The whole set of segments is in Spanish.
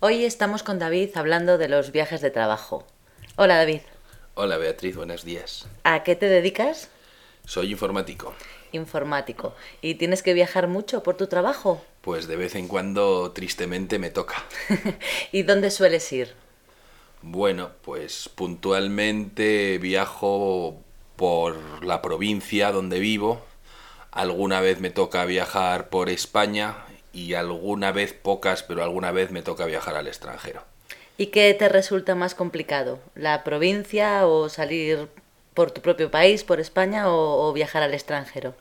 Hoy estamos con David hablando de los viajes de trabajo. Hola David. Hola Beatriz, buenos días. ¿A qué te dedicas? Soy informático. Informático. ¿Y tienes que viajar mucho por tu trabajo? Pues de vez en cuando tristemente me toca. ¿Y dónde sueles ir? Bueno, pues puntualmente viajo por la provincia donde vivo. Alguna vez me toca viajar por España y alguna vez, pocas, pero alguna vez me toca viajar al extranjero. ¿Y qué te resulta más complicado? ¿La provincia o salir por tu propio país, por España o, o viajar al extranjero?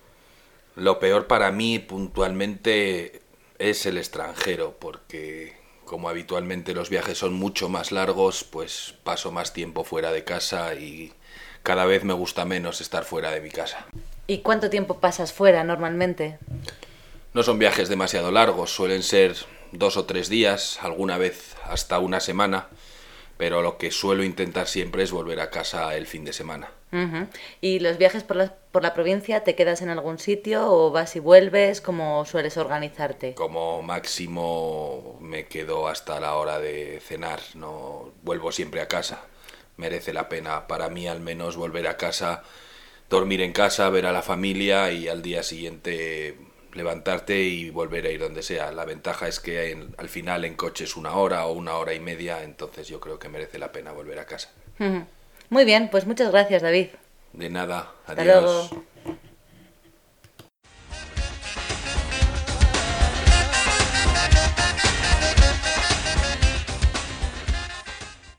Lo peor para mí puntualmente es el extranjero, porque como habitualmente los viajes son mucho más largos, pues paso más tiempo fuera de casa y cada vez me gusta menos estar fuera de mi casa. ¿Y cuánto tiempo pasas fuera normalmente? No son viajes demasiado largos, suelen ser dos o tres días, alguna vez hasta una semana, pero lo que suelo intentar siempre es volver a casa el fin de semana. ¿Y los viajes por la, por la provincia te quedas en algún sitio o vas y vuelves? ¿Cómo sueles organizarte? Como máximo me quedo hasta la hora de cenar, no vuelvo siempre a casa. Merece la pena para mí al menos volver a casa, dormir en casa, ver a la familia y al día siguiente levantarte y volver a ir donde sea. La ventaja es que en- al final en coche es una hora o una hora y media, entonces yo creo que merece la pena volver a casa. Muy bien, pues muchas gracias David. De nada, Hasta adiós. luego.